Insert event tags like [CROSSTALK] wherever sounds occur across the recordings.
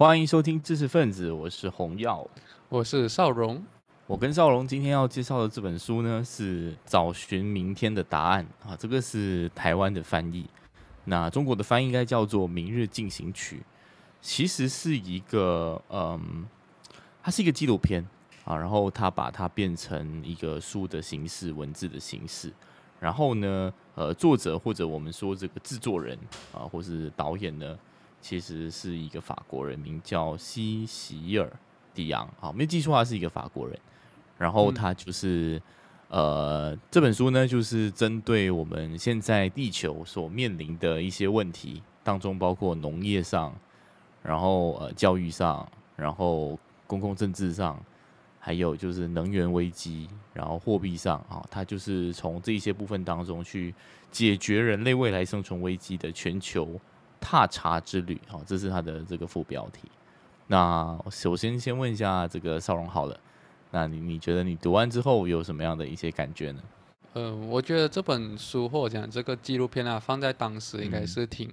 欢迎收听知识分子，我是洪耀，我是邵荣。我跟邵荣今天要介绍的这本书呢，是《找寻明天的答案》啊，这个是台湾的翻译，那中国的翻译应该叫做《明日进行曲》，其实是一个嗯，它是一个纪录片啊，然后它把它变成一个书的形式、文字的形式，然后呢，呃，作者或者我们说这个制作人啊，或是导演呢，其实是一个法国人，名叫西席尔·迪昂，好，没记错，他是一个法国人。然后他就是，呃，这本书呢，就是针对我们现在地球所面临的一些问题当中，包括农业上，然后呃教育上，然后公共政治上，还有就是能源危机，然后货币上。啊，他就是从这一些部分当中去解决人类未来生存危机的全球踏查之旅，好，这是他的这个副标题。那首先先问一下这个少荣好了。那你你觉得你读完之后有什么样的一些感觉呢？嗯，我觉得这本书或者讲这个纪录片啊，放在当时应该是挺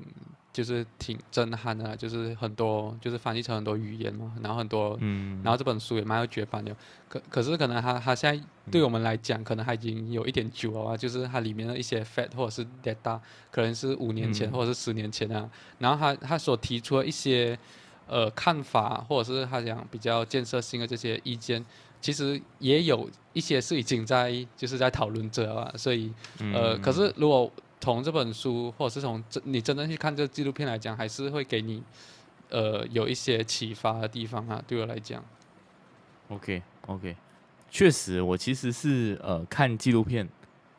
就是挺震撼的，就是很多就是翻译成很多语言嘛，然后很多嗯，然后这本书也蛮有绝版的。可可是可能它它现在对我们来讲，可能它已经有一点久了啊，就是它里面的一些 fact 或者是 data，可能是五年前或者是十年前啊，然后他他所提出的一些呃看法，或者是他讲比较建设性的这些意见。其实也有一些是已经在就是在讨论着啊，所以呃，可是如果从这本书或者是从真你真正去看这个纪录片来讲，还是会给你呃有一些启发的地方啊。对我来讲，OK OK，确实，我其实是呃看纪录片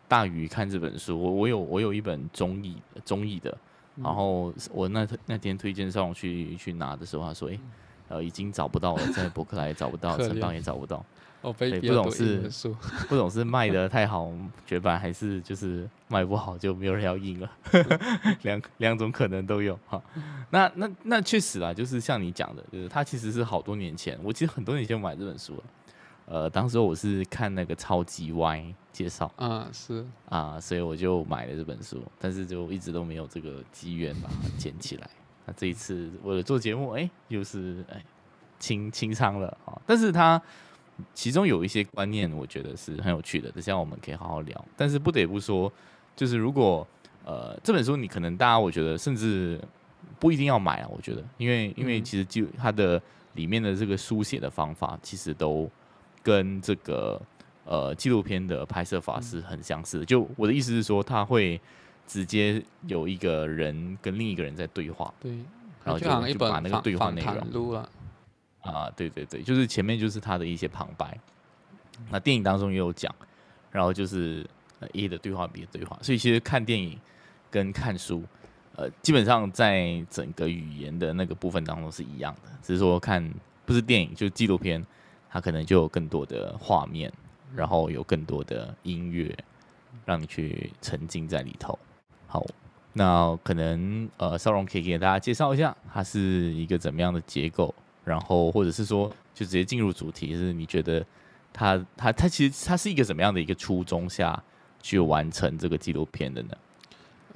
大于看这本书。我我有我有一本中译中译的，然后我那那天推荐上去去拿的时候，他说哎。呃，已经找不到了，在博客来也找不到，[LAUGHS] 城邦也找不到。哦，对，[LAUGHS] 不懂是不懂是卖的太好绝版，还是就是卖不好就没有人要印了？[LAUGHS] 两两种可能都有哈。那那那确实啦，就是像你讲的，就是它其实是好多年前，我其实很多年前买这本书了。呃，当时我是看那个超级 Y 介绍，啊是啊，所以我就买了这本书，但是就一直都没有这个机缘把它捡起来。那这一次为了做节目，哎，又是哎清清仓了啊！但是它其中有一些观念，我觉得是很有趣的，等下我们可以好好聊。但是不得不说，就是如果呃这本书你可能大家我觉得甚至不一定要买啊，我觉得，因为因为其实就它的里面的这个书写的方法，其实都跟这个呃纪录片的拍摄法是很相似的。就我的意思是说，他会。直接有一个人跟另一个人在对话，对，然后就就把那个对话内容录了啊，对对对，就是前面就是他的一些旁白，那电影当中也有讲，然后就是 A 的对话 B 的对话，所以其实看电影跟看书，呃，基本上在整个语言的那个部分当中是一样的，只是说看不是电影就是纪录片，它可能就有更多的画面，然后有更多的音乐，让你去沉浸在里头。好，那可能呃，邵荣可以给大家介绍一下，它是一个怎么样的结构，然后或者是说，就直接进入主题，是你觉得它它它其实它是一个怎么样的一个初衷下去完成这个纪录片的呢？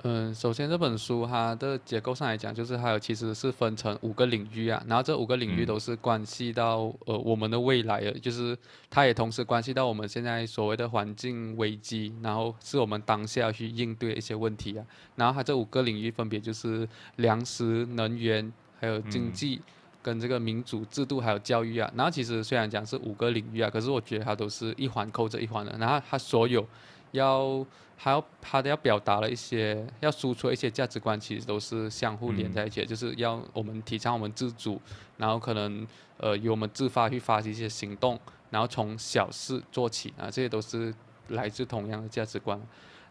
嗯，首先这本书它的结构上来讲，就是还有其实是分成五个领域啊，然后这五个领域都是关系到呃我们的未来的，就是它也同时关系到我们现在所谓的环境危机，然后是我们当下去应对一些问题啊。然后它这五个领域分别就是粮食、能源、还有经济、跟这个民主制度还有教育啊。然后其实虽然讲是五个领域啊，可是我觉得它都是一环扣着一环的，然后它所有。要还要它的要表达了一些，要输出一些价值观，其实都是相互连在一起，就是要我们提倡我们自主，然后可能呃由我们自发去发起一些行动，然后从小事做起啊，这些都是来自同样的价值观。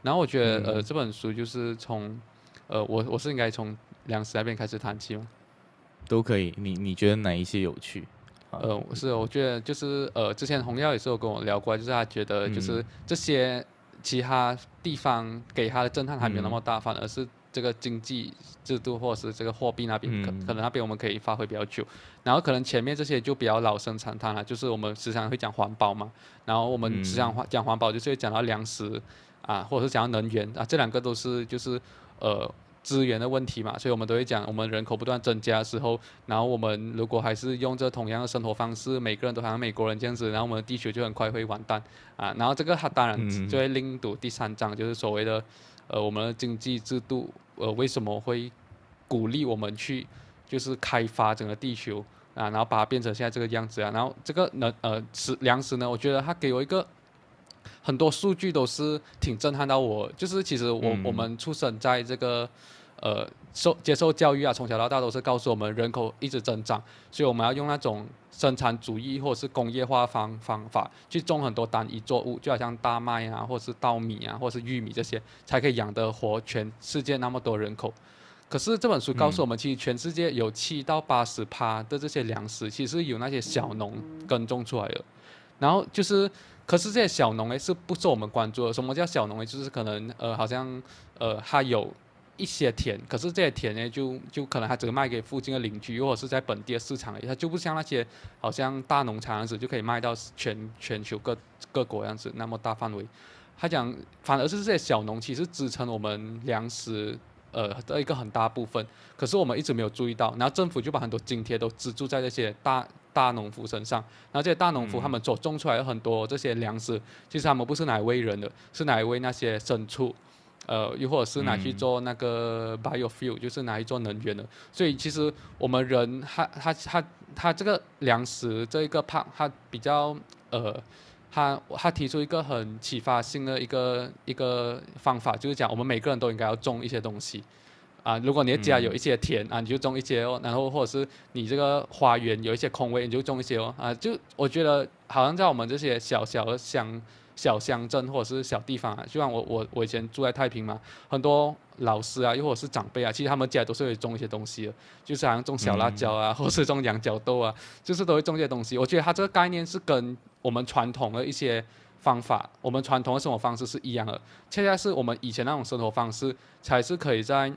然后我觉得呃这本书就是从呃我我是应该从粮食那边开始谈起吗？都可以，你你觉得哪一些有趣？呃，是我觉得就是呃之前洪耀也是有跟我聊过，就是他觉得就是这些。其他地方给他的震撼还没有那么大，反而是这个经济制度或者是这个货币那边，可可能那边我们可以发挥比较久。然后可能前面这些就比较老生常谈了，就是我们时常会讲环保嘛，然后我们时常讲环保就是会讲到粮食啊，或者是讲到能源啊，这两个都是就是呃资源的问题嘛，所以我们都会讲，我们人口不断增加的时候，然后我们如果还是用这同样的生活方式，每个人都好像美国人这样子，然后我们的地球就很快会完蛋啊。然后这个它当然就会另读第三章，就是所谓的呃我们的经济制度呃为什么会鼓励我们去就是开发整个地球啊，然后把它变成现在这个样子啊。然后这个呢呃食粮食呢，我觉得它给我一个。很多数据都是挺震撼到我，就是其实我我们出生在这个，呃，受接受教育啊，从小到大都是告诉我们人口一直增长，所以我们要用那种生产主义或者是工业化方方法去种很多单一作物，就好像大麦啊，或是稻米啊，或是玉米这些，才可以养得活全世界那么多人口。可是这本书告诉我们，其实全世界有七到八十趴的这些粮食，其实有那些小农耕种出来的，然后就是。可是这些小农诶是不受我们关注的。什么叫小农诶？就是可能呃，好像呃，他有一些田，可是这些田呢，就就可能他只卖给附近的邻居，或者是在本地的市场，他就不像那些好像大农场样子，就可以卖到全全球各各国样子那么大范围。他讲，反而是这些小农其实支撑我们粮食呃的一个很大部分，可是我们一直没有注意到，然后政府就把很多津贴都资助在这些大。大农夫身上，然后这些大农夫他们所种出来的很多这些粮食，其实他们不是拿来喂人的，是拿来喂那些牲畜，呃，又或者是拿去做那个 biofuel，就是拿去做能源的。所以其实我们人，他他他他这个粮食这一个胖，他比较呃，他他提出一个很启发性的一个一个方法，就是讲我们每个人都应该要种一些东西。啊，如果你的家有一些田啊，你就种一些哦，然后或者是你这个花园有一些空位，你就种一些哦。啊，就我觉得好像在我们这些小小的乡小乡镇或者是小地方啊，就像我我我以前住在太平嘛，很多老师啊，又或者是长辈啊，其实他们家都是会种一些东西的，就是好像种小辣椒啊，或是种羊角豆啊，就是都会种一些东西。我觉得它这个概念是跟我们传统的一些方法，我们传统的生活方式是一样的，恰恰是我们以前那种生活方式才是可以在。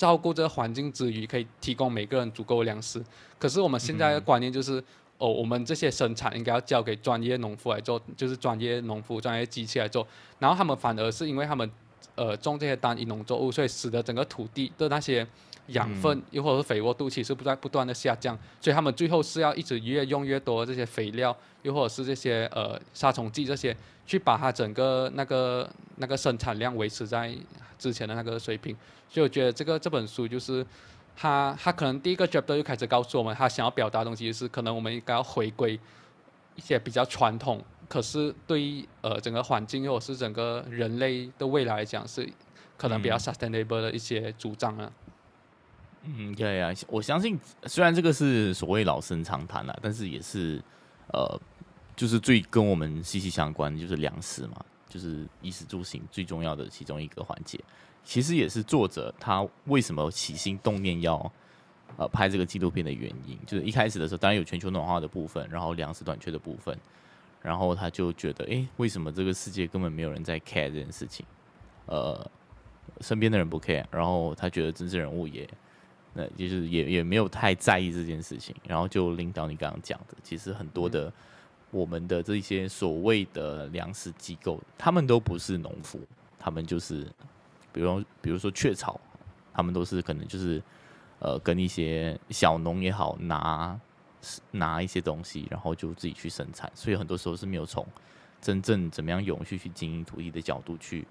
照顾这个环境之余，可以提供每个人足够的粮食。可是我们现在的观念就是，哦，我们这些生产应该要交给专业农夫来做，就是专业农夫、专业机器来做。然后他们反而是因为他们，呃，种这些单一农作物，所以使得整个土地的那些养分，又或者是肥沃度，其实不断不断的下降。所以他们最后是要一直越用越多这些肥料，又或者是这些呃杀虫剂这些，去把它整个那个那个生产量维持在之前的那个水平。所以我觉得这个这本书就是，他他可能第一个 chapter 就开始告诉我们，他想要表达的东西是，可能我们应该要回归一些比较传统，可是对于呃整个环境或者是整个人类的未来来讲，是可能比较 sustainable 的一些主张啊。嗯，对啊，我相信虽然这个是所谓老生常谈了，但是也是呃，就是最跟我们息息相关，就是粮食嘛，就是衣食住行最重要的其中一个环节。其实也是作者他为什么起心动念要呃拍这个纪录片的原因，就是一开始的时候，当然有全球暖化的部分，然后粮食短缺的部分，然后他就觉得，哎，为什么这个世界根本没有人在 care 这件事情？呃，身边的人不 care，然后他觉得政治人物也，那就是也也没有太在意这件事情，然后就领导你刚刚讲的，其实很多的我们的这些所谓的粮食机构，他们都不是农夫，他们就是。比如，比如说雀巢，他们都是可能就是，呃，跟一些小农也好，拿拿一些东西，然后就自己去生产，所以很多时候是没有从真正怎么样永续去经营土地的角度去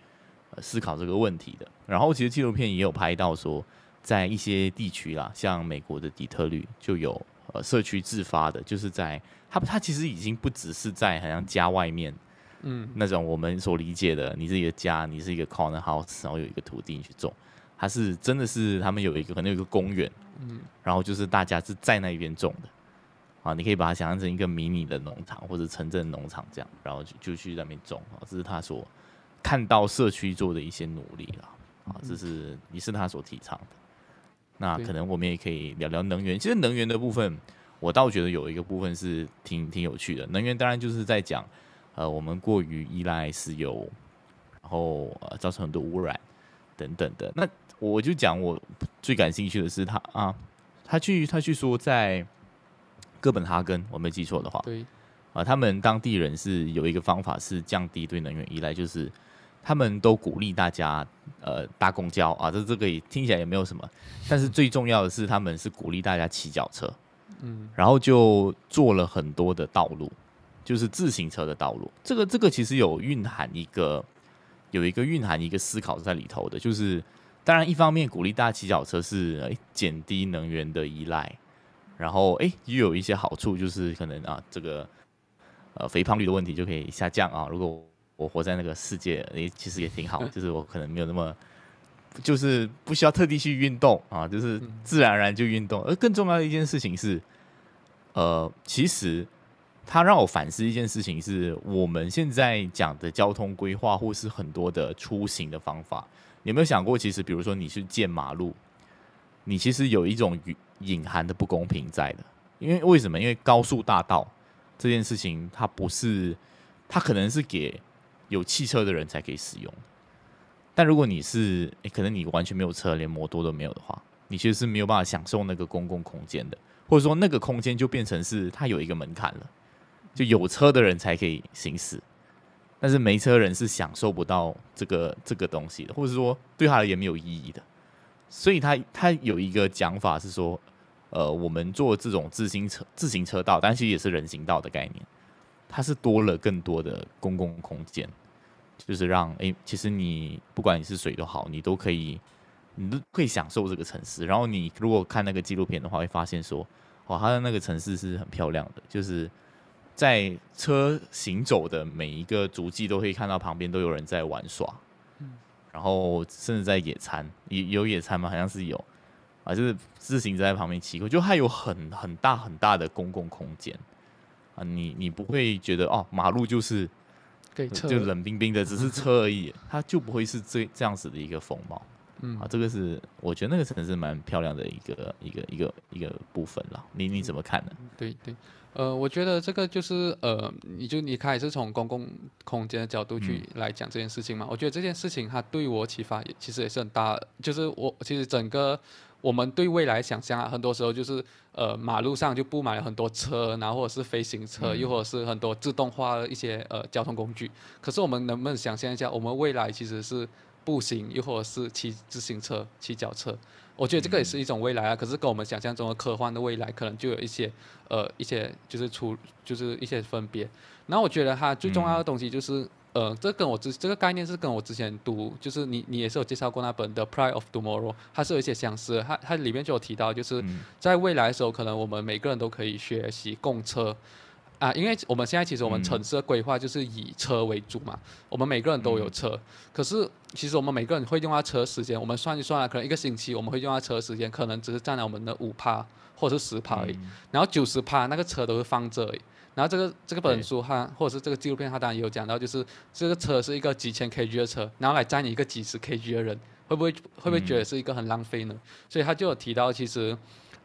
思考这个问题的。然后，其实纪录片也有拍到说，在一些地区啦，像美国的底特律就有呃社区自发的，就是在他他其实已经不只是在好像家外面。嗯，那种我们所理解的，你是一个家，你是一个 corner house，然后有一个土地你去种，它是真的是他们有一个可能有一个公园，嗯，然后就是大家是在那边种的，啊，你可以把它想象成一个迷你的农场或者城镇农场这样，然后就就去那边种，啊，这是他所看到社区做的一些努力啦，啊，这是也是他所提倡的。那可能我们也可以聊聊能源，其实能源的部分，我倒觉得有一个部分是挺挺有趣的，能源当然就是在讲。呃，我们过于依赖石油，然后呃造成很多污染等等的。那我就讲我最感兴趣的是他啊，他去他去说在哥本哈根，我没记错的话，对，啊，他们当地人是有一个方法是降低对能源依赖，就是他们都鼓励大家呃搭公交啊，这这个也听起来也没有什么，但是最重要的是他们是鼓励大家骑脚车，嗯然后就做了很多的道路，就是自行车的道路。这个这个其实有蕴含一个有一个蕴含一个思考在里头的，就是当然一方面鼓励大家骑脚车是诶减低能源的依赖，然后诶又有一些好处，就是可能啊这个呃肥胖率的问题就可以下降啊。如果我活在那个世界，诶其实也挺好，就是我可能没有那么。就是不需要特地去运动啊，就是自然而然就运动。而更重要的一件事情是，呃，其实它让我反思一件事情是，我们现在讲的交通规划或是很多的出行的方法，你有没有想过，其实比如说你去建马路，你其实有一种隐隐含的不公平在的。因为为什么？因为高速大道这件事情，它不是，它可能是给有汽车的人才可以使用。但如果你是，可能你完全没有车，连摩托都没有的话，你其实是没有办法享受那个公共空间的，或者说那个空间就变成是它有一个门槛了，就有车的人才可以行驶，但是没车人是享受不到这个这个东西的，或者说对他而言没有意义的。所以他他有一个讲法是说，呃，我们做这种自行车自行车道，但其实也是人行道的概念，它是多了更多的公共空间。就是让诶，其实你不管你是谁都好，你都可以，你都可以享受这个城市。然后你如果看那个纪录片的话，会发现说，哇，它的那个城市是很漂亮的，就是在车行走的每一个足迹都可以看到旁边都有人在玩耍，嗯然后甚至在野餐，有有野餐吗？好像是有啊，就是自行车在旁边骑过，就它有很很大很大的公共空间啊，你你不会觉得哦，马路就是。对车就冷冰冰的，只是车而已，它就不会是这这样子的一个风貌。嗯啊，这个是我觉得那个城市蛮漂亮的一个一个一个一个部分了。你你怎么看呢？对对，呃，我觉得这个就是呃，你就你开始从公共空间的角度去来讲这件事情嘛。我觉得这件事情它对我启发也其实也是很大，就是我其实整个我们对未来想象啊，很多时候就是呃马路上就布满了很多车，然后或者是飞行车，又或者是很多自动化的一些呃交通工具。可是我们能不能想象一下，我们未来其实是步行，又或者是骑自行车、骑脚车？我觉得这个也是一种未来啊。可是跟我们想象中的科幻的未来，可能就有一些呃一些就是出就是一些分别。然后我觉得它最重要的东西就是。呃，这跟我之这个概念是跟我之前读，就是你你也是有介绍过那本《The Pride of Tomorrow》，它是有一些相似。它它里面就有提到，就是在未来的时候，可能我们每个人都可以学习共车。啊，因为我们现在其实我们城市的规划就是以车为主嘛，我们每个人都有车，可是其实我们每个人会用到车时间，我们算一算啊，可能一个星期我们会用到车时间，可能只是占了我们的五趴或者是十趴而已，然后九十趴那个车都是放这里。然后这个这个本书它或者是这个纪录片，它当然也有讲到，就是这个车是一个几千 kg 的车，然后来载你一个几十 kg 的人，会不会会不会觉得是一个很浪费呢？所以他就有提到，其实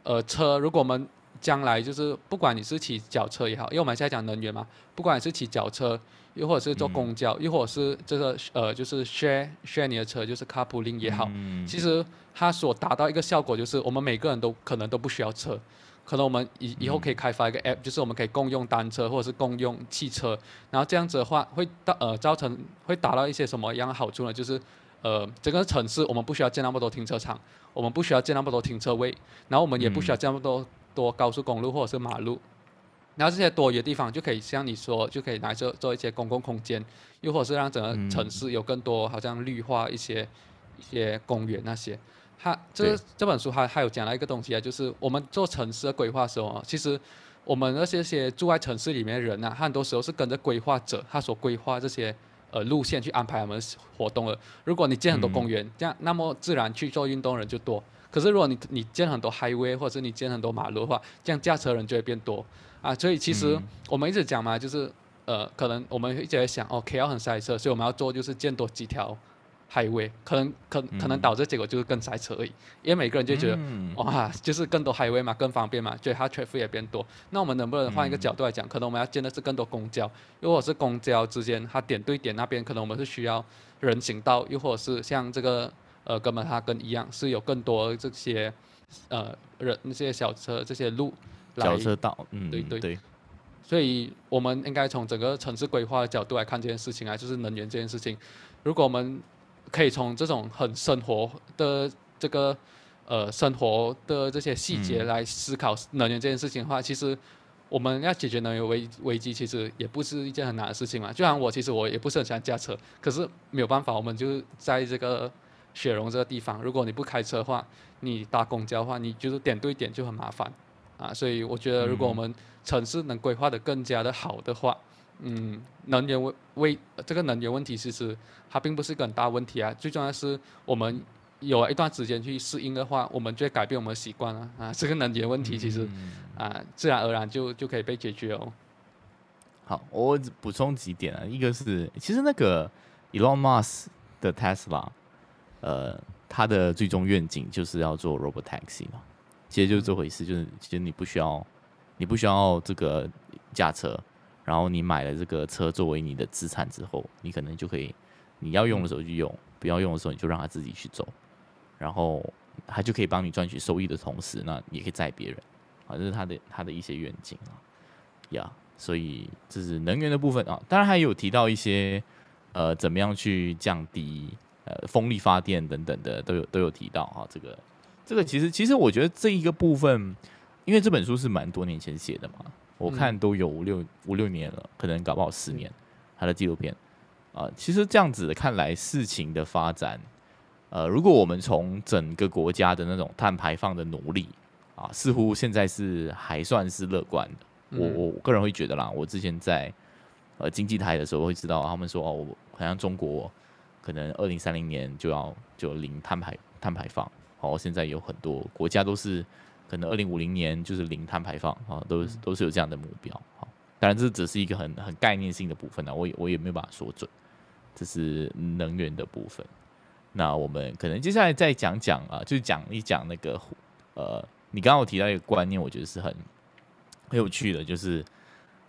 呃车，如果我们将来就是不管你是骑脚车也好，因为我们现在讲能源嘛，不管你是骑脚车，又或者是坐公交，又或者是这个呃就是 share share 你的车，就是 carpooling 也好，其实它所达到一个效果就是，我们每个人都可能都不需要车。可能我们以以后可以开发一个 app，就是我们可以共用单车或者是共用汽车，然后这样子的话会到呃造成会达到一些什么样的好处呢？就是呃整个城市我们不需要建那么多停车场，我们不需要建那么多停车位，然后我们也不需要建那么多多高速公路或者是马路，然后这些多余的地方就可以像你说，就可以拿做做一些公共空间，又或者是让整个城市有更多好像绿化一些一些公园那些。他这这本书还还有讲了一个东西啊，就是我们做城市的规划时候，其实我们那些些住在城市里面的人呐，很多时候是跟着规划者他所规划这些呃路线去安排我们活动的。如果你建很多公园，这样那么自然去做运动的人就多。可是如果你你建很多 highway 或者是你建很多马路的话，这样驾车人就会变多啊。所以其实我们一直讲嘛，就是呃，可能我们一直在想，哦，K L 很塞车，所以我们要做就是建多几条。Highway 可能可可能导致结果就是更塞车而已，因为每个人就觉得哇，就是更多 highway 嘛，更方便嘛，所以它 traffic 也变多。那我们能不能换一个角度来讲，可能我们要建的是更多公交，如果是公交之间它点对点那边，可能我们是需要人行道，又或者是像这个呃哥本哈根一样，是有更多这些呃人那些小车这些路，小车道，嗯，对对对。所以我们应该从整个城市规划的角度来看这件事情啊，就是能源这件事情。如果我们可以从这种很生活的这个呃生活的这些细节来思考能源这件事情的话，其实我们要解决能源危危机，其实也不是一件很难的事情嘛。就像我其实我也不是很喜欢驾车，可是没有办法，我们就在这个雪融这个地方，如果你不开车的话，你搭公交的话，你就是点对点就很麻烦啊。所以我觉得，如果我们城市能规划的更加的好的话，能源问为这个能源问题其实它并不是一个很大问题啊。最重要的是我们有一段时间去适应的话，我们就会改变我们的习惯了啊。[LAUGHS] 这个能源问题其实啊，自然而然就就可以被解决哦。好，我补充几点啊，一个是其实那个 Elon Musk 的 Tesla，呃，他的最终愿景就是要做 Robot Taxi 嘛，其实就是这回事，就是其实你不需要你不需要这个驾车。然后你买了这个车作为你的资产之后，你可能就可以，你要用的时候就用，不要用的时候你就让它自己去走，然后它就可以帮你赚取收益的同时，那也可以载别人，啊，这是他的他的一些愿景啊，呀，所以这是能源的部分啊，当然还有提到一些呃怎么样去降低呃风力发电等等的都有都有提到啊，这个这个其实其实我觉得这一个部分，因为这本书是蛮多年前写的嘛。我看都有五六五六年了，可能搞不好十年。他的纪录片啊，其实这样子看来，事情的发展，呃，如果我们从整个国家的那种碳排放的努力啊，似乎现在是还算是乐观的。我我个人会觉得啦，我之前在呃经济台的时候会知道，他们说哦，好像中国可能二零三零年就要就零碳排碳排放。哦，现在有很多国家都是。可能二零五零年就是零碳排放啊，都都是有这样的目标。好，当然这只是一个很很概念性的部分呢，我也我也没有办法说准。这是能源的部分。那我们可能接下来再讲讲啊，就讲一讲那个呃，你刚刚我提到一个观念，我觉得是很很有趣的，就是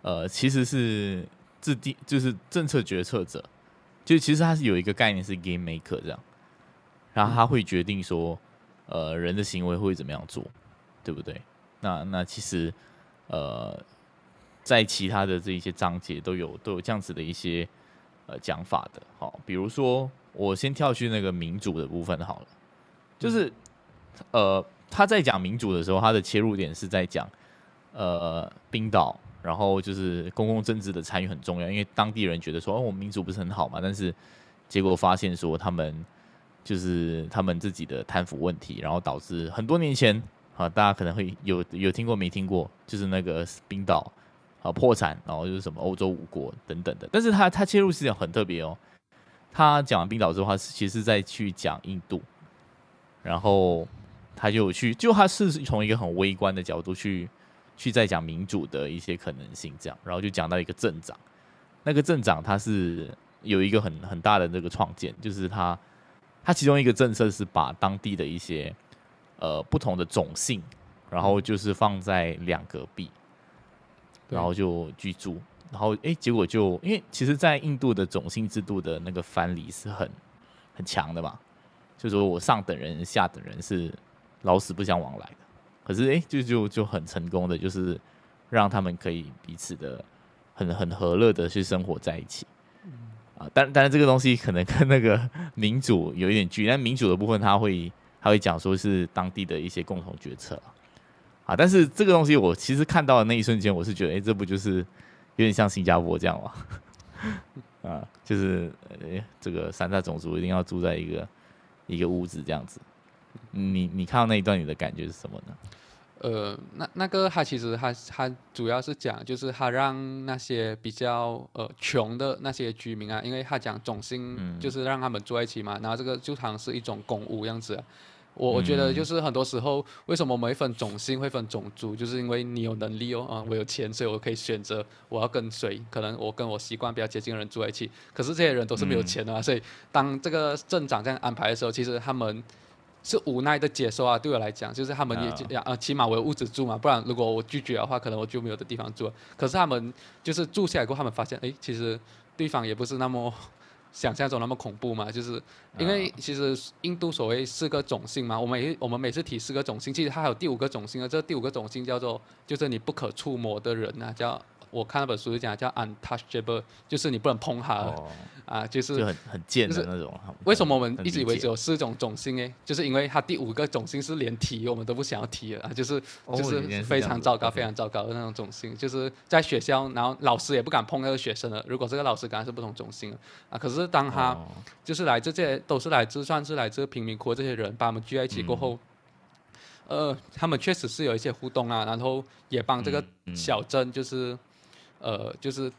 呃，其实是制定就是政策决策者，就其实他是有一个概念是 game maker 这样，然后他会决定说呃人的行为会怎么样做。对不对？那那其实，呃，在其他的这一些章节都有都有这样子的一些呃讲法的。好，比如说我先跳去那个民主的部分好了，就是呃他在讲民主的时候，他的切入点是在讲呃冰岛，然后就是公共政治的参与很重要，因为当地人觉得说哦我们民主不是很好嘛，但是结果发现说他们就是他们自己的贪腐问题，然后导致很多年前。啊，大家可能会有有听过没听过，就是那个冰岛啊破产，然后就是什么欧洲五国等等的。但是他他切入视角很特别哦，他讲完冰岛之后，他其实在去讲印度，然后他就去，就他是从一个很微观的角度去去在讲民主的一些可能性，这样，然后就讲到一个镇长，那个镇长他是有一个很很大的那个创建，就是他他其中一个政策是把当地的一些。呃，不同的种姓，然后就是放在两隔壁，然后就居住，然后哎，结果就因为其实，在印度的种姓制度的那个藩篱是很很强的嘛，就说我上等人、下等人是老死不相往来的，可是哎，就就就很成功的，就是让他们可以彼此的很很和乐的去生活在一起，啊，但但是这个东西可能跟那个民主有一点距离，但民主的部分它会。他会讲说是当地的一些共同决策啊，但是这个东西我其实看到的那一瞬间，我是觉得，哎，这不就是有点像新加坡这样吗？[LAUGHS] 啊，就是呃，这个三大种族一定要住在一个一个屋子这样子。你你看到那一段，你的感觉是什么呢？呃，那那个他其实他他主要是讲，就是他让那些比较呃穷的那些居民啊，因为他讲种姓，就是让他们住在一起嘛，然后这个就好像是一种公屋样子。我我觉得就是很多时候，为什么我们会分种姓，会分种族，就是因为你有能力哦，啊，我有钱，所以我可以选择我要跟谁，可能我跟我习惯比较接近的人住在一起。可是这些人都是没有钱的啊，所以当这个镇长这样安排的时候，其实他们是无奈的接受啊。对我来讲，就是他们也啊，起码我有屋子住嘛，不然如果我拒绝的话，可能我就没有的地方住。可是他们就是住下来过后，他们发现，哎，其实对方也不是那么。想象中那么恐怖嘛？就是因为其实印度所谓四个种姓嘛，我们我们每次提四个种姓，其实它还有第五个种姓啊。这第五个种姓叫做就是你不可触摸的人啊，叫我看那本书就讲叫 untouchable，就是你不能碰它哦，啊，就是就很很贱的那种。为什么我们一直以为只有四种种姓诶？就是因为它第五个种姓是连提我们都不想要提的啊，就是哦就是非常糟糕、非常糟糕的那种种姓，就是在学校，然后老师也不敢碰那个学生了。如果这个老师刚才是不同种姓啊，可是当他哦就是来自这些都是来自算是来自贫民窟这些人，把我们聚在一起过后，呃，他们确实是有一些互动啊，然后也帮这个小镇就是，呃，就是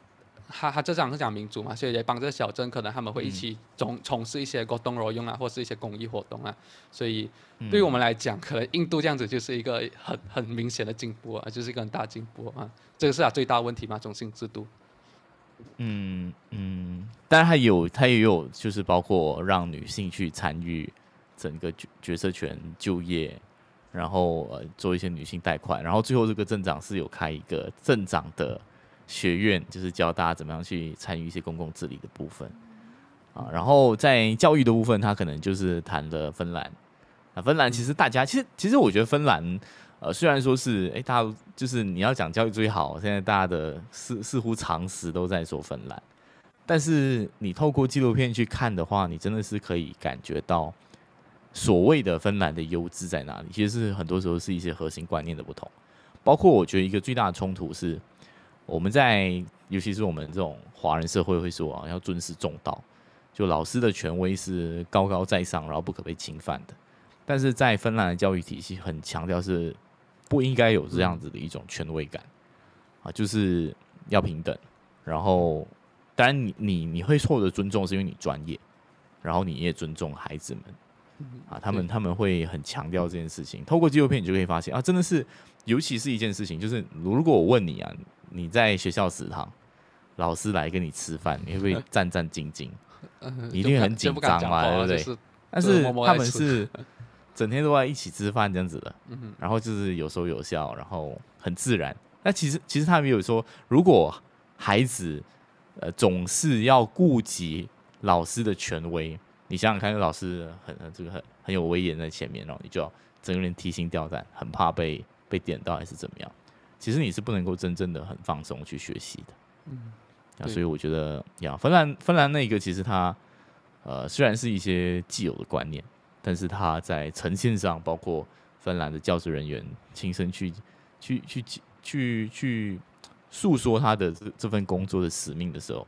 他他这张是讲民主嘛，所以也帮这个小镇可能他们会一起从从事一些活动挪用啊，或是一些公益活动啊，所以对于我们来讲，可能印度这样子就是一个很很明显的进步啊，就是一个很大进步啊，这个是他最大的问题嘛，种姓制度。嗯嗯，当然它有他也有就是包括让女性去参与整个决决策权、就业，然后呃做一些女性贷款，然后最后这个镇长是有开一个镇长的学院，就是教大家怎么样去参与一些公共治理的部分啊。然后在教育的部分，他可能就是谈了芬兰啊，芬兰其实大家其实其实我觉得芬兰。呃，虽然说是，哎，大家就是你要讲教育最好，现在大家的似似乎常识都在说芬兰，但是你透过纪录片去看的话，你真的是可以感觉到所谓的芬兰的优质在哪里。其实是很多时候是一些核心观念的不同，包括我觉得一个最大的冲突是，我们在尤其是我们这种华人社会会说啊，要尊师重道，就老师的权威是高高在上，然后不可被侵犯的。但是在芬兰的教育体系很强调是不应该有这样子的一种权威感啊，就是要平等。然后，当然你你你会获得尊重，是因为你专业，然后你也尊重孩子们啊，他们他们会很强调这件事情。透过纪录片，你就可以发现啊，真的是，尤其是一件事情，就是如果我问你啊，你在学校食堂，老师来跟你吃饭，你会不会战战兢兢？嗯一定很紧张嘛对不对就是但是他们是 [LAUGHS] 整天都在一起吃饭这样子的，嗯然后就是有说有笑，然后很自然。那其实其实他们有说，如果孩子呃总是要顾及老师的权威，你想想看，老师很很这个很很有威严在前面，然后你就要整个人提心吊胆，很怕被被点到还是怎么样。其实你是不能够真正的很放松去学习的。嗯，啊，所以我觉得呀，芬兰芬兰那个其实它呃虽然是一些既有的观念，但是它在呈现上，包括芬兰的教职人员亲身去去去去去诉说他的这这份工作的使命的时候，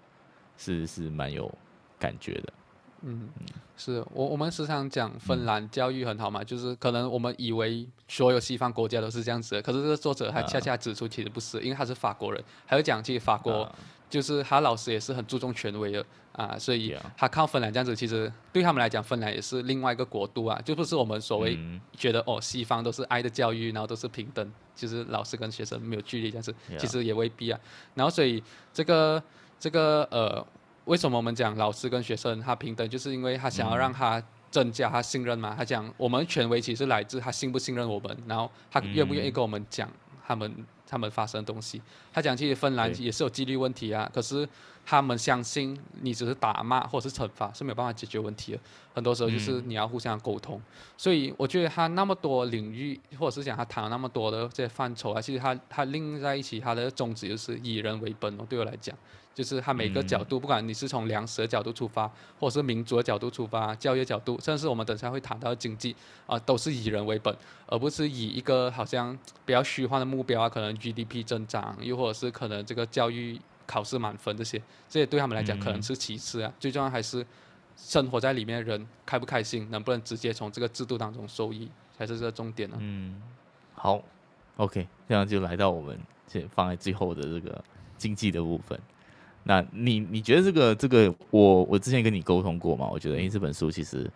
是是蛮有感觉的。嗯，是我我们时常讲芬兰教育很好嗯嘛，就是可能我们以为所有西方国家都是这样子的，可是这个作者他啊恰恰指出其实不是，因为他是法国人，还有讲其实法国啊。就是他老师也是很注重权威的啊，所以他靠芬兰这样子，其实对他们来讲，芬兰也是另外一个国度啊，就不是我们所谓嗯。觉得哦，西方都是爱的教育，然后都是平等，就是老师跟学生没有距离这样子，其实也未必啊。然后所以这个这个呃，为什么我们讲老师跟学生他平等，就是因为他想要让他增加他信任嘛。他讲我们权威其实来自他信不信任我们，然后他愿不愿意跟我们讲他们他们发生的东西。他讲其实芬兰也是有纪律问题啊，可是他们相信你只是打骂或者是惩罚是没有办法解决问题的。很多时候就是你要互相沟通。所以我觉得他那么多领域，或者是讲他谈了那么多的这些范畴啊，其实他他拎在一起，他的宗旨就是以人为本哦。对我来讲，就是它每个角度，不管你是从粮食的角度出发，或者是民族的角度出发，教育角度，甚至我们等下会谈到经济啊、都是以人为本，而不是以一个好像比较虚幻的目标啊，可能 GDP 增长，又或者是可能这个教育考试满分这些，这些对他们来讲可能是其次啊，最重要还是生活在里面的人开不开心，能不能直接从这个制度当中受益，才是这个重点呢、嗯，好，OK，这样就来到我们这放在最后的这个经济的部分。那你你觉得这个这个我我之前跟你沟通过嘛？我觉得诶、这本书其实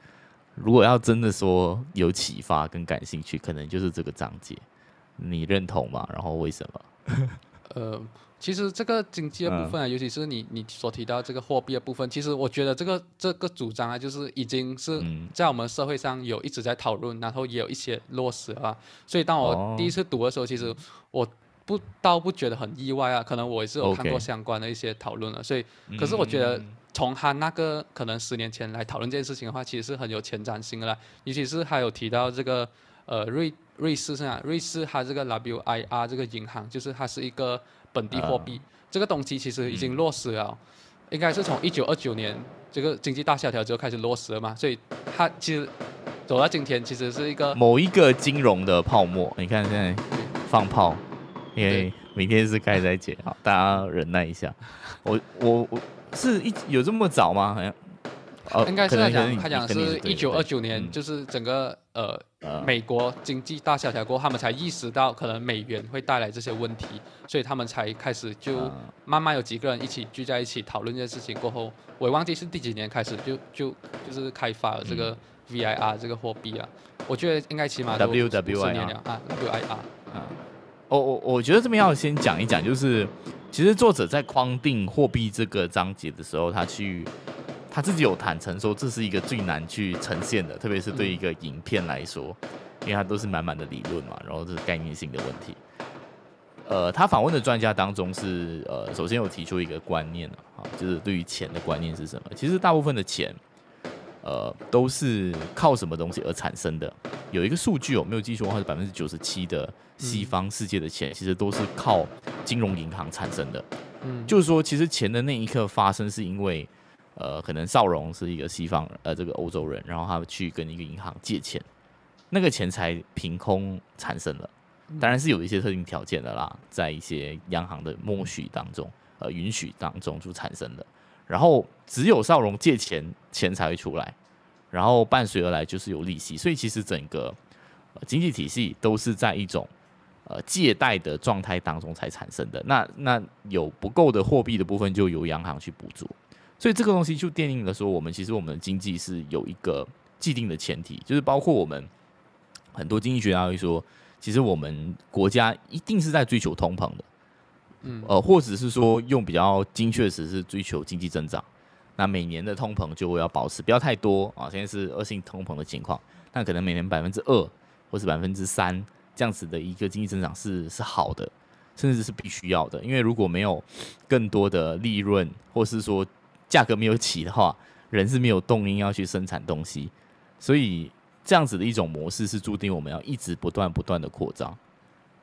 如果要真的说有启发跟感兴趣，可能就是这个章节，你认同吗？然后为什么？[LAUGHS] 呃，其实这个经济的部分啊，尤其是你你所提到这个货币的部分，其实我觉得这个这个主张啊，就是已经是嗯在我们社会上有一直在讨论，然后也有一些落实啊。所以当哦我第一次读的时候，其实我不倒不觉得很意外啊，可能我也是有看过相关的一些讨论了。所以可是我觉得嗯从他那个可能十年前来讨论这件事情的话，其实是很有前瞻性的啦。尤其是还有提到这个呃瑞瑞士是啊，瑞士它这个 WIR 这个银行就是它是一个本地货币，这个东西其实已经落实了，应该是从一九二九年这个经济大萧条之后开始落实了嘛，所以它其实走到今天其实是一个某一个金融的泡沫。你看现在放炮，因为明天是开斋节，好，大家忍耐一下。[LAUGHS] 我我我是一有这么早吗？好像。哦，应该是他讲，他讲是一九二九年，就是整个呃美国经济大萧条过后，他们才意识到可能美元会带来这些问题，所以他们才开始就慢慢有几个人一起聚在一起讨论这件事情。过后我也忘记是第几年开始就就就是开发了这个 VIR 这个货币啊。我觉得应该起码 W W I R 啊 W I R 啊。我我我觉得这边要先讲一讲，就是其实作者在框定货币这个章节的时候，他去。他自己有坦诚说，这是一个最难去呈现的，特别是对一个影片来说，因为它都是满满的理论嘛，然后这是概念性的问题。呃，他访问的专家当中是，呃，首先有提出一个观念啊，就是对于钱的观念是什么？其实大部分的钱，呃，都是靠什么东西而产生的？有一个数据，我没有记错的话，是百分之九十七的西方世界的钱，其实都是靠金融银行产生的。嗯，就是说，其实钱的那一刻发生，是因为呃，可能少荣是一个西方呃这个欧洲人，然后他去跟一个银行借钱，那个钱才凭空产生了，当然是有一些特定条件的啦，在一些央行的默许当中，呃允许当中就产生的。然后只有少荣借钱，钱才会出来，然后伴随而来就是有利息，所以其实整个经济体系都是在一种呃借贷的状态当中才产生的。那那有不够的货币的部分，就由央行去补足。所以这个东西就奠定了说，我们其实我们的经济是有一个既定的前提，就是包括我们很多经济学家会说，其实我们国家一定是在追求通膨的，嗯，呃，或者是说用比较精确的词是追求经济增长，那每年的通膨就会要保持不要太多啊，现在是恶性通膨的情况，那可能每年百分之二或是百分之三这样子的一个经济增长是是好的，甚至是必须要的，因为如果没有更多的利润，或是说价格没有起的话，人是没有动因要去生产东西，所以这样子的一种模式是注定我们要一直不断不断的扩张。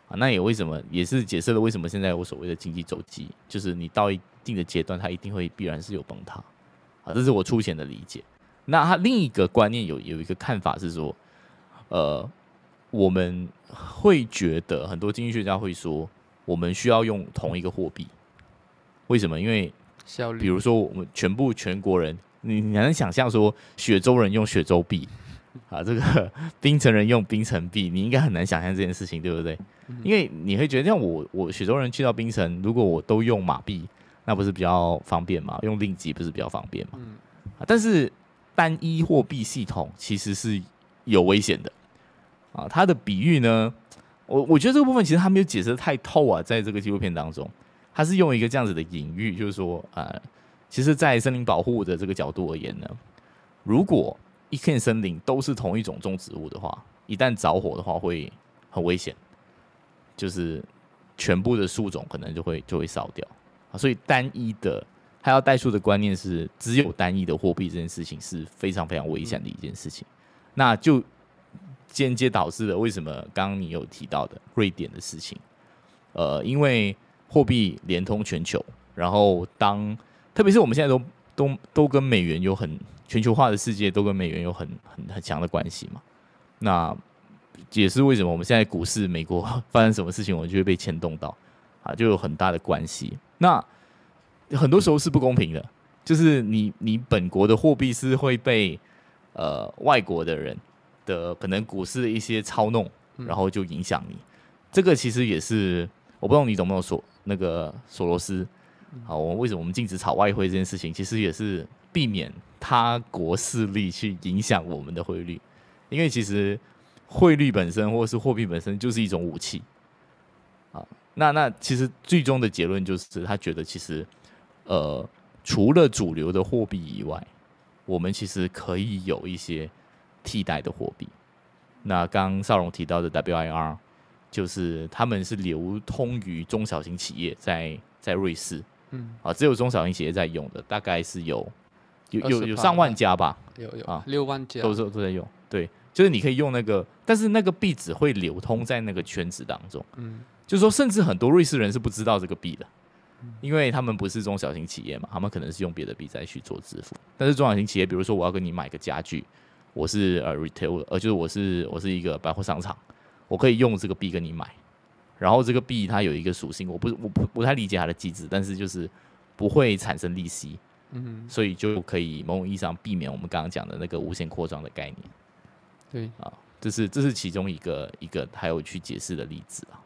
啊。那也为什么也是解释了为什么现在我所谓的经济周期，就是你到一定的阶段，它一定会必然是有崩塌啊。这是我粗浅的理解。那他另一个观念有有一个看法是说，呃，我们会觉得很多经济学家会说，我们需要用同一个货币，为什么？因为效率比如说，我们全部全国人，你你能想象说，雪州人用雪州币啊，这个 [LAUGHS] 冰城人用冰城币，你应该很难想象这件事情，对不对？因为你会觉得，像我我雪州人去到冰城，如果我都用马币，那不是比较方便吗？用令吉不是比较方便吗？啊，但是单一货币系统其实是有危险的啊。它的比喻呢，我我觉得这个部分其实他没有解释的太透啊，在这个纪录片当中。他是用一个这样子的隐喻，就是说，呃，其实，在森林保护的这个角度而言呢，如果一片森林都是同一种种植物的话，一旦着火的话会很危险，就是全部的树种可能就会就会烧掉啊。所以，单一的他要代数的观念是，只有单一的货币这件事情是非常非常危险的一件事情。那就间接导致了为什么刚刚你有提到的瑞典的事情，呃，因为。货币连通全球，然后当特别是我们现在都都都跟美元有很全球化的世界都跟美元有很很很强的关系嘛？那也是为什么我们现在股市美国 [LAUGHS] 发生什么事情，我们就会被牵动到啊，就有很大的关系。那很多时候是不公平的，就是你你本国的货币是会被呃外国的人的可能股市的一些操弄，然后就影响你。这个其实也是我不知道你懂不懂索。那个索罗斯，好，我们为什么我们禁止炒外汇这件事情，其实也是避免他国势力去影响我们的汇率，因为其实汇率本身或者是货币本身就是一种武器，啊，那那其实最终的结论就是他觉得其实，呃，除了主流的货币以外，我们其实可以有一些替代的货币。那刚少荣提到的 WIR。就是他们是流通于中小型企业，在在瑞士，嗯，啊，只有中小型企业在用的，大概是有有有有上万家吧，有有啊，六万家都是都在用。对，就是你可以用那个，但是那个币只会流通在那个圈子当中。嗯就是说，甚至很多瑞士人是不知道这个币的，因为他们不是中小型企业嘛，他们可能是用别的币再去做支付。但是中小型企业，比如说我要跟你买个家具，我是呃 retail，呃就是我是我是一个百货商场，我可以用这个币跟你买。然后这个币它有一个属性，我不我不不太理解它的机制，但是就是不会产生利息，嗯，所以就可以某种意义上避免我们刚刚讲的那个无限扩张的概念。对啊这是这是其中一个一个还有去解释的例子啊。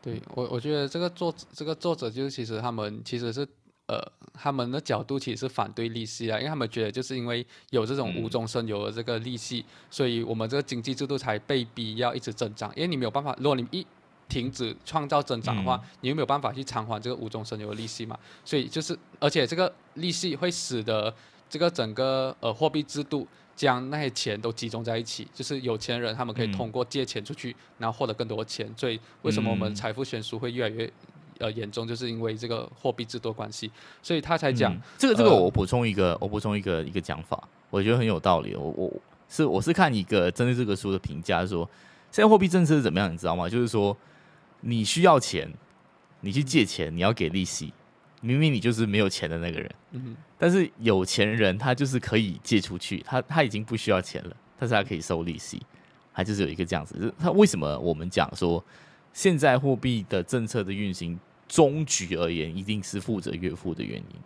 对，我我觉得这个作这个作者就是其实他们其实是呃他们的角度其实是反对利息啊，因为他们觉得就是因为有这种无中生有的这个利息，所以我们这个经济制度才被逼要一直增长，因为你没有办法，如果你一停止创造增长的话，你又没有办法去偿还这个无中生有的利息嘛，所以就是而且这个利息会使得这个整个呃货币制度。将那些钱都集中在一起，就是有钱人他们可以嗯通过借钱出去，然后获得更多的钱。所以为什么我们嗯财富悬殊会越来越呃严重，就是因为这个货币制度的关系。所以他才讲嗯，这个这个，呃我补充一个，我补充一个一个讲法，我觉得很有道理。我我是我是看一个针对这个书的评价说，现在货币政策是怎么样，你知道吗？就是说你需要钱，你去借钱，你要给利息，明明你就是没有钱的那个人，嗯但是有钱人他就是可以借出去，他他已经不需要钱了，但是他可以收利息，他就是有一个这样子。他为什么我们讲说现在货币的政策的运行，终局而言一定是富者越富的原因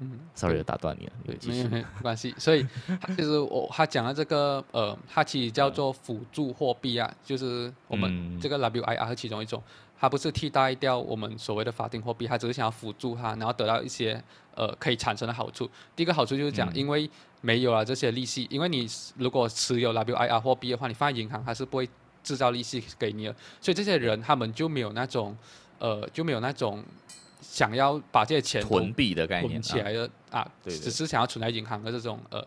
嗯，？Sorry，打断你了，对，继续没有没有关系。所以他 [LAUGHS] 其实我他讲的这个呃，它其实叫做辅助货币啊，就是我们嗯这个 WIR 是其中一种，它不是替代掉我们所谓的法定货币，它只是想要辅助它，然后得到一些呃可以产生的好处。第一个好处就是讲，嗯因为没有了这些利息，因为你如果持有 WIR 货币的话，你放在银行它是不会制造利息给你的，所以这些人他们就没有那种呃就没有那种想要把这些钱都囤币的概念囤起来的啊，对对。只是想要存在银行的这种呃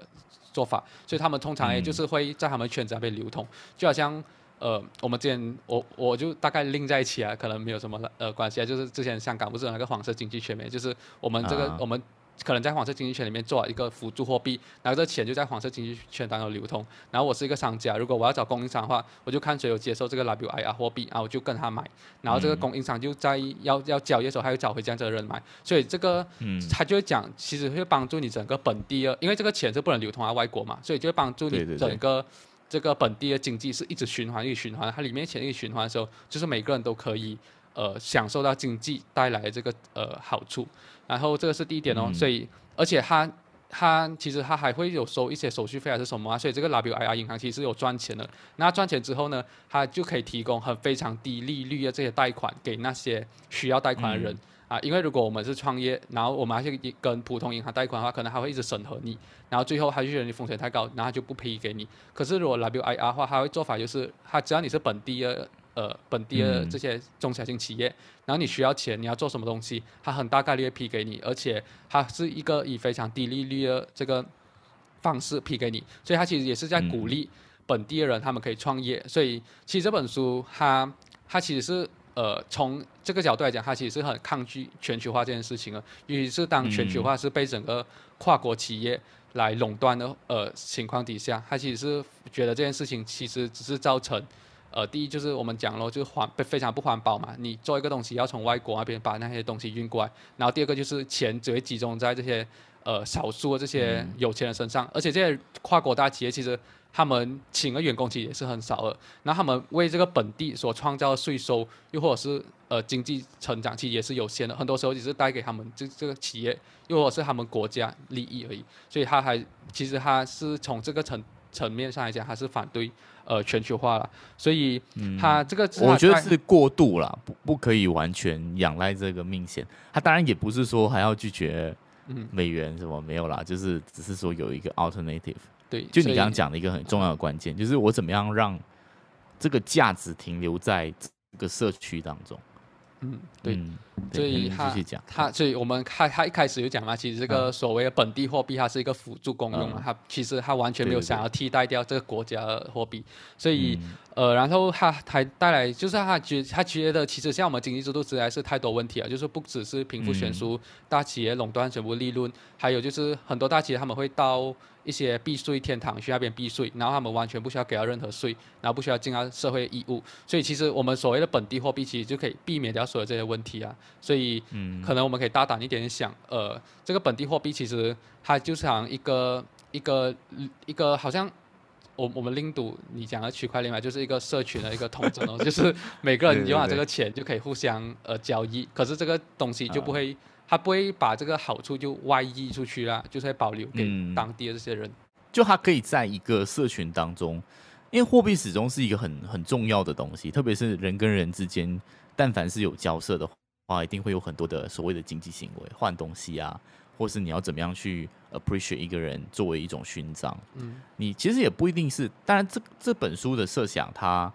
做法，所以他们通常也嗯就是会在他们圈子那边流通，就好像呃我们之前我我就大概拎在一起啊，可能没有什么呃关系啊，就是之前香港不是有那个黄色经济圈没，就是我们这个、啊。我们。可能在黄色经济圈里面做一个辅助货币，然后这钱就在黄色经济圈当中流通。然后我是一个商家，如果我要找供应商的话，我就看谁有接受这个 WIR 货币，然后我就跟他买。然后这个嗯供应商就在要要交易的时候，他会找回这样子的人买。所以这个嗯，他就会讲，其实会帮助你整个本地的，因为这个钱是不能流通到外国嘛，所以就会帮助你对对对整个这个本地的经济是一直循环，一直循环。它里面钱一直循环的时候，就是每个人都可以呃享受到经济带来的这个呃好处。然后这个是第一点哦，嗯所以而且它它其实它还会有收一些手续费还是什么啊，所以这个 WIR 银行其实是有赚钱的。那赚钱之后呢，它就可以提供很非常低利率的这些贷款给那些需要贷款的人。嗯啊，因为如果我们是创业，然后我们还是跟普通银行贷款的话，可能还会一直审核你，然后最后他就觉得你风险太高，然后他就不批给你。可是如果 WIR 的话，他会做法就是，他只要你是本地的呃本地的嗯这些中小型企业，然后你需要钱，你要做什么东西，他很大概率会批给你，而且它是一个以非常低利率的这个方式批给你，所以他其实也是在鼓励本地的人他们可以创业。所以其实这本书它它其实是呃从这个角度来讲，它其实是很抗拒全球化这件事情的，尤其是当全球化是被整个跨国企业来垄断的呃情况底下，他其实是觉得这件事情其实只是造成。呃，第一就是我们讲了，就是环非常不环保嘛。你做一个东西要从外国那边把那些东西运过来，然后第二个就是钱只会集中在这些呃少数的这些有钱人身上，而且这些跨国大企业其实他们请的员工其实也是很少的，然后他们为这个本地所创造的税收，又或者是呃经济成长，其实也是有限的，很多时候只是带给他们这这个企业，又或者是他们国家利益而已。所以他还其实他是从这个层层面上来讲，他是反对呃全球化了，所以他这个是我觉得是过度啦，不不可以完全仰赖这个命线。他当然也不是说还要拒绝嗯美元什么没有啦，就是只是说有一个 alternative。对，就你刚刚讲的一个很重要的关键，就是我怎么样让这个价值停留在这个社区当中。嗯对。嗯，所以他继续讲。它，所以我们他他一开始就讲嘛，其实这个所谓的本地货币，它是一个辅助功用嘛嗯，它其实它完全没有想要替代掉这个国家的货币，所以、嗯。呃，然后他还带来就是他觉他觉得其实像我们经济制度实在是太多问题了，就是不只是贫富悬殊、大企业垄断全部利润，还有就是很多大企业他们会到一些避税天堂去那边避税，然后他们完全不需要给到任何税，然后不需要尽到社会义务，所以其实我们所谓的本地货币其实就可以避免掉所有这些问题啊。所以嗯可能我们可以大胆一点点想，呃，这个本地货币其实它就像一个一个一个好像。我我们拎读你讲的区块链嘛，就是一个社群的一个统称哦，[LAUGHS] 就是每个人对对对拥有这个钱就可以互相呃交易，可是这个东西就不会，它不会把这个好处就外溢出去啦，就是会保留给嗯当地的这些人。就它可以在一个社群当中，因为货币始终是一个很很重要的东西，特别是人跟人之间，但凡是有交涉的话，一定会有很多的所谓的经济行为，换东西啊，或是你要怎么样去 appreciate 一个人作为一种勋章。嗯。你其实也不一定是，当然这这本书的设想它，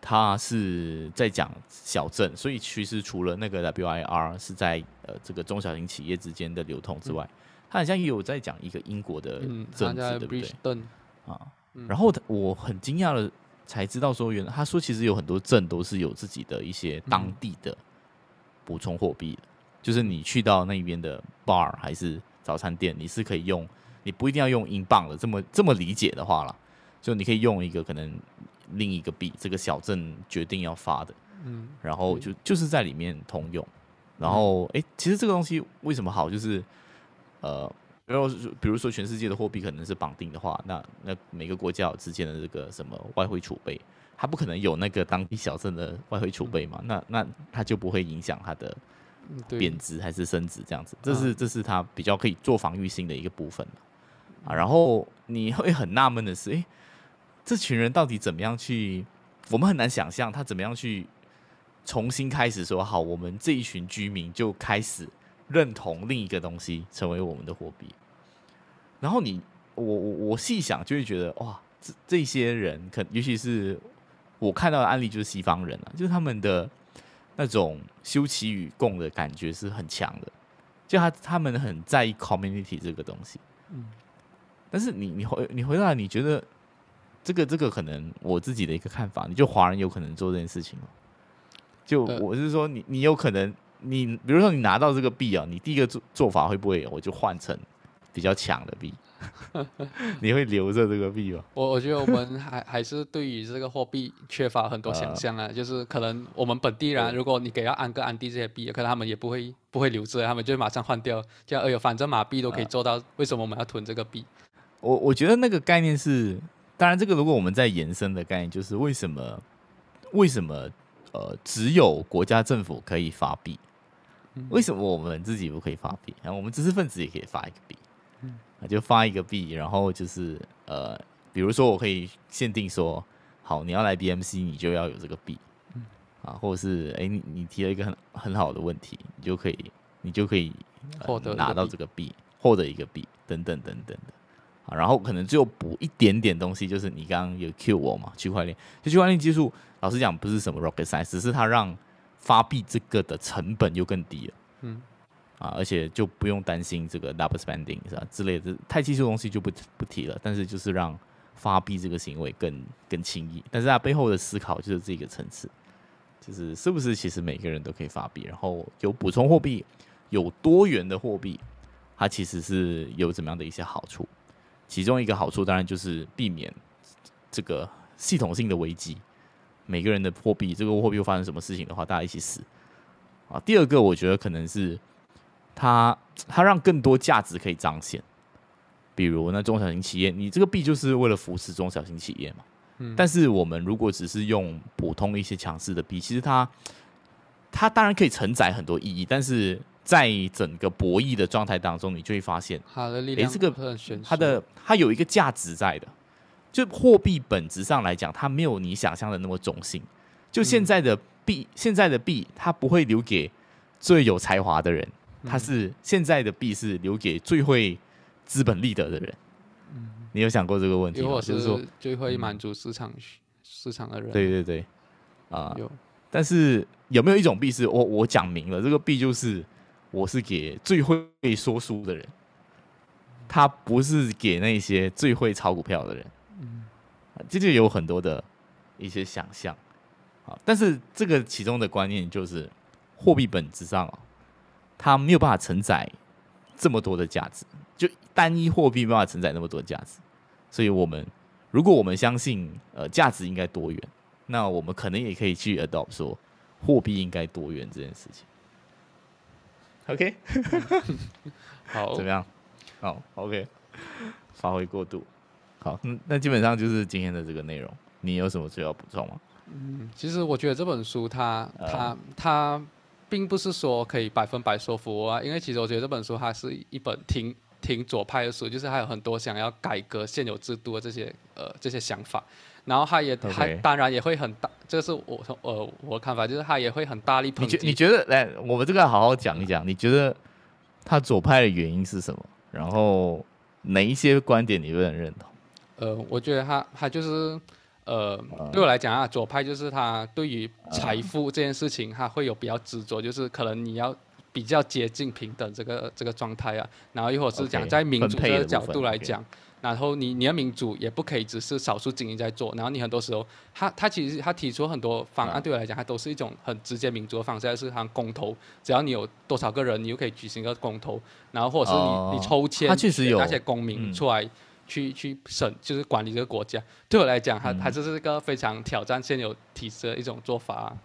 它是在讲小镇，所以其实除了那个 WIR 是在呃这个中小型企业之间的流通之外，它好像也有在讲一个英国的政治，在对不对？Bridgeton，啊，嗯。然后我很惊讶的才知道说，原来他说其实有很多镇都是有自己的一些当地的补充货币的，就是你去到那边的 bar 还是早餐店，你是可以用，你不一定要用英镑的，这么这么理解的话啦，就你可以用一个可能另一个币，这个小镇决定要发的，嗯然后就就是在里面通用。然后，哎、其实这个东西为什么好？就是，呃，然后比如说全世界的货币可能是绑定的话，那那每个国家有之间的这个什么外汇储备，它不可能有那个当地小镇的外汇储备嘛？那那他就不会影响他的贬值还是升值这样子，这啊是这是他比较可以做防御性的一个部分啊。然后你会很纳闷的是，诶，这群人到底怎么样去？我们很难想象他怎么样去重新开始说好，我们这一群居民就开始认同另一个东西成为我们的货币。然后你我我我细想就会觉得哇，这这些人可尤其是我看到的案例就是西方人啊，就是他们的那种休戚与共的感觉是很强的，就他他们很在意 community 这个东西。嗯但是你你回你回来，你觉得这个这个可能我自己的一个看法，你就华人有可能做这件事情吗？就呃我是说你，你有可能，你比如说你拿到这个币啊，你第一个做做法会不会我就换成比较强的币？[LAUGHS] 你会留着这个币吗？我我觉得我们还还是对于这个货币缺乏很多想象啊，就是可能我们本地人，如果你给到安哥安迪这些币，可能他们也不会不会留着，他们就会马上换掉，这样哎呦，反正马币都可以做到，为什么我们要囤这个币？我我觉得那个概念是，当然这个如果我们在延伸的概念，就是为什么为什么呃只有国家政府可以发币，为什么我们自己不可以发币？然后我们知识分子也可以发一个币，啊就发一个币，然后就是呃，比如说我可以限定说，好，你要来 BMC，你就要有这个币，啊，或者是哎、你你提了一个很很好的问题，你就可以你就可以、呃获得拿到这个币，获得一个币，等等等等的。啊，然后可能只有补一点点东西，就是你刚刚有 Q 我嘛，区块链，就区块链技术，老实讲不是什么 rocket science，只是它让发币这个的成本又更低了。嗯，啊，而且就不用担心这个 double spending 是吧之类的，太技术东西就不不提了。但是就是让发币这个行为更更轻易，但是它背后的思考就是这个层次，就是是不是其实每个人都可以发币，然后有补充货币，有多元的货币，它其实是有怎么样的一些好处。其中一个好处当然就是避免这个系统性的危机，每个人的货币，这个货币又发生什么事情的话，大家一起死啊。第二个，我觉得可能是它它让更多价值可以彰显，比如那中小型企业，你这个币就是为了扶持中小型企业嘛。嗯但是我们如果只是用普通一些强势的币，其实它它当然可以承载很多意义，但是在整个博弈的状态当中，你就会发现好的力量诶这个它的它有一个价值在的。就货币本质上来讲，它没有你想象的那么中性。就现在的币，现在的币它不会留给最有才华的人，它是现在的币是留给最会资本利得的人。你有想过这个问题吗？如果就是说，最会满足市场需市场的人，对对对，啊、有但是有没有一种币是我我讲明了，这个币就是我是给最会说书的人，他不是给那些最会炒股票的人。嗯，这就有很多的一些想象啊。但是这个其中的观念就是，货币本质上啊，它没有办法承载这么多的价值。就单一货币没办法承载那么多价值，所以我们如果我们相信呃价值应该多元，那我们可能也可以去 adopt 说货币应该多元这件事情。OK，[LAUGHS] 好怎么样？好，OK，发挥过度。好，嗯，那基本上就是今天的这个内容。你有什么需要补充吗？其实我觉得这本书它呃它它并不是说可以百分百说服我啊，因为其实我觉得这本书它是一本挺挺左派的书，就是还有很多想要改革现有制度的这些呃这些想法，然后它也它当然也会很大，这个是我从呃我的看法，就是它也会很大力抨你觉你。觉得，来，我们这个要好好讲一讲。你觉得他左派的原因是什么？然后哪一些观点你不能认同？呃，我觉得他他就是呃，嗯对我来讲啊，左派就是他对于财富这件事情，他会有比较执着，就是可能你要比较接近平等这个这个状态啊，然后又或者是讲在民主分配这个角的部分，OK。度来讲。然后你你的民主也不可以只是少数精英在做，然后你很多时候，他他其实他提出很多方案，嗯对我来讲，他都是一种很直接民主的方式，就是像公投，只要你有多少个人，你就可以举行一个公投，然后或者是你、哦。你抽签，他确实有那些公民嗯。出来去去审，就是管理这个国家。对我来讲，它嗯它这是一个非常挑战现有体制的一种做法啊、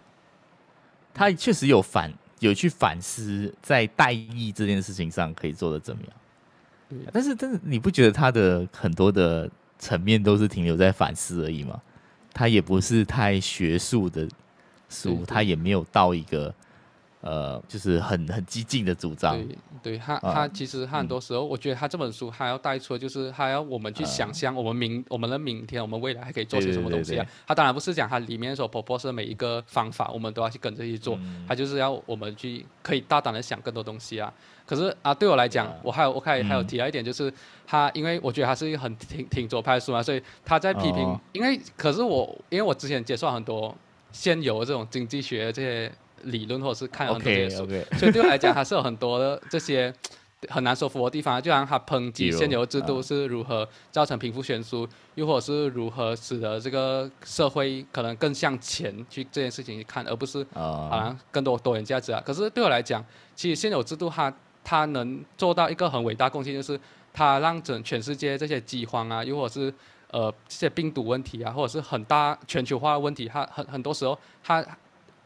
他确实有反有去反思，在代议这件事情上可以做的怎么样对。但是，但是你不觉得他的很多的层面都是停留在反思而已吗？他也不是太学术的书，他也没有到一个呃，就是很很激进的主张。对对，他啊。他其实他很多时候，我觉得他这本书还要带出的就是他要我们去想象我们明我们的明天，我们未来还可以做些什么东西啊对。他当然不是讲他里面所 propose 的每一个方法，我们都要去跟着去做，嗯。他就是要我们去可以大胆的想更多东西啊。可是啊，对我来讲啊，我还有我还还有嗯。提到一点，就是他，因为我觉得他是一个很挺挺左派的书嘛，所以他在批评哦，因为可是我因为我之前接触很多现有的这种经济学这些理论，或者是看很多这 OK 些书，OK，所以对我来讲，还是有很多的这些很难说服的地方。就像他抨击现有制度啊是如何造成贫富悬殊，又或者是如何使得这个社会可能更向前去这件事情去看，而不是好啊，像更多多元价值啊。可是对我来讲，其实现有制度它它能做到一个很伟大贡献，就是它让整全世界这些饥荒啊，又或者是呃这些病毒问题啊，或者是很大全球化的问题，它很很多时候它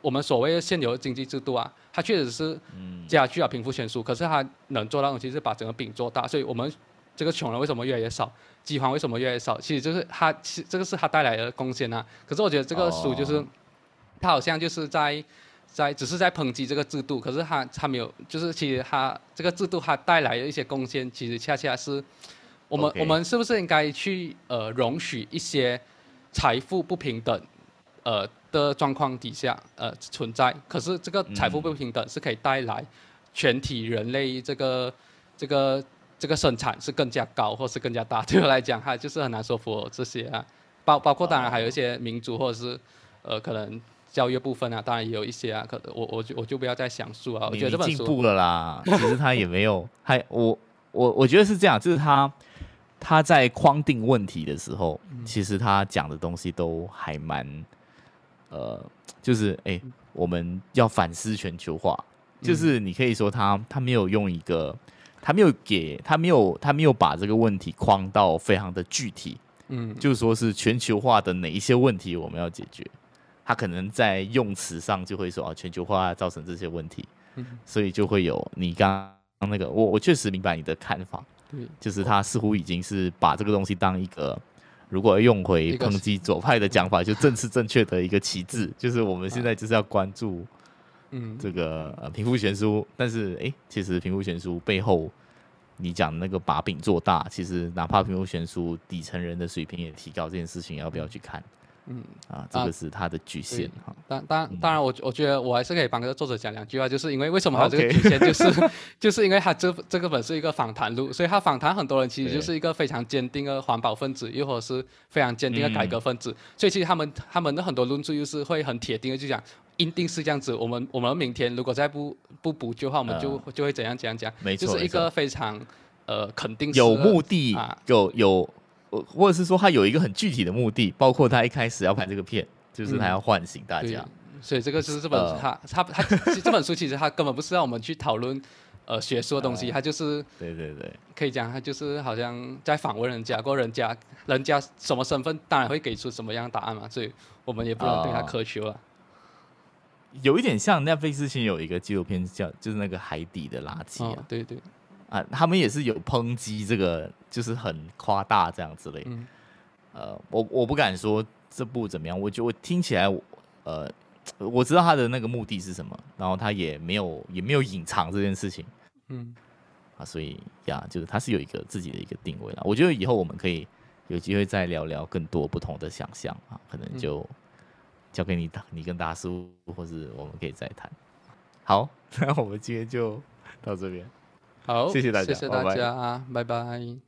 我们所谓的现有的经济制度啊，它确实是嗯加剧了贫富悬殊，可是它能做到的东西是把整个饼做大，所以我们这个穷人为什么越来越少，饥荒为什么越来越少？其实就是它，其实这个是它带来的贡献啊。可是我觉得这个书就是，哦它好像就是在在只是在抨击这个制度，可是它它没有，就是其实它这个制度它带来的一些贡献，其实恰恰是我们我们是不是应该去呃容许一些财富不平等呃的状况底下呃存在？可是这个财富不平等是可以带来全体人类这个这个这个生产是更加高或是更加大。对我来讲，它就是很难说服我这些啊，包包括当然还有一些民族或者是呃可能。教育部分啊，当然也有一些啊，可我我就我就不要再详述啊。我你觉得这本书进步了啦。其实他也没有，[LAUGHS] 还我我我觉得是这样，就是他他在框定问题的时候，嗯其实他讲的东西都还蛮呃，就是哎、我们要反思全球化，嗯就是你可以说他他没有用一个，他没有给他没有他没有把这个问题框到非常的具体，嗯，就说是全球化的哪一些问题我们要解决，他可能在用词上就会说啊，全球化造成这些问题，嗯。所以就会有你刚刚那个，我我确实明白你的看法，对，就是他似乎已经是把这个东西当一个，如果用回抨击左派的讲法，就正是正确的一个旗帜，就是我们现在就是要关注嗯，这个呃贫富悬殊，但是诶，其实贫富悬殊背后。你讲那个把柄做大，其实哪怕贫富悬殊，底层人的水平也提高，这件事情要不要去看？嗯啊，这个是他的局限哈。当当嗯。当然我，我觉得我还是可以帮这个作者讲两句话，就是因为为什么他这个局限，就是 [LAUGHS] 就是因为他这这个本是一个访谈录，所以他访谈很多人其实就是一个非常坚定的环保分子，又或者是非常坚定的改革分子，所以其实他们他们的很多论述又是会很铁定的就讲。一定是这样子，我们我们明天如果再不不补救的话，我们就、就会怎样怎样讲，没错，就是一个非常呃肯定有目的啊，有有，呃或者是说他有一个很具体的目的，包括他一开始要拍这个片，就是他嗯要唤醒大对家。，所以这个就是这本、呃他他他这本书其实他根本不是让我们去讨论呃学术的东西，他就是对对对，可以讲他就是好像在访问人家，过人家人家什么身份，当然会给出什么样的答案嘛，所以我们也不能对他哦苛求啊。有一点像 Netflix 之前有一个纪录片叫就是那个海底的垃圾啊，，哦对对，啊，他们也是有抨击这个，就是很夸大这样之类。嗯呃，我我不敢说这部怎么样，我觉得我听起来我，呃，我知道他的那个目的是什么，然后他也没有也没有隐藏这件事情嗯啊，所以呀，就是他是有一个自己的一个定位了。我觉得以后我们可以有机会再聊聊更多不同的想象啊，可能就交给你你跟大叔，或是我们可以再谈。好，[LAUGHS] 那我们今天就到这边。好，谢谢大家谢谢大拜拜家，拜拜。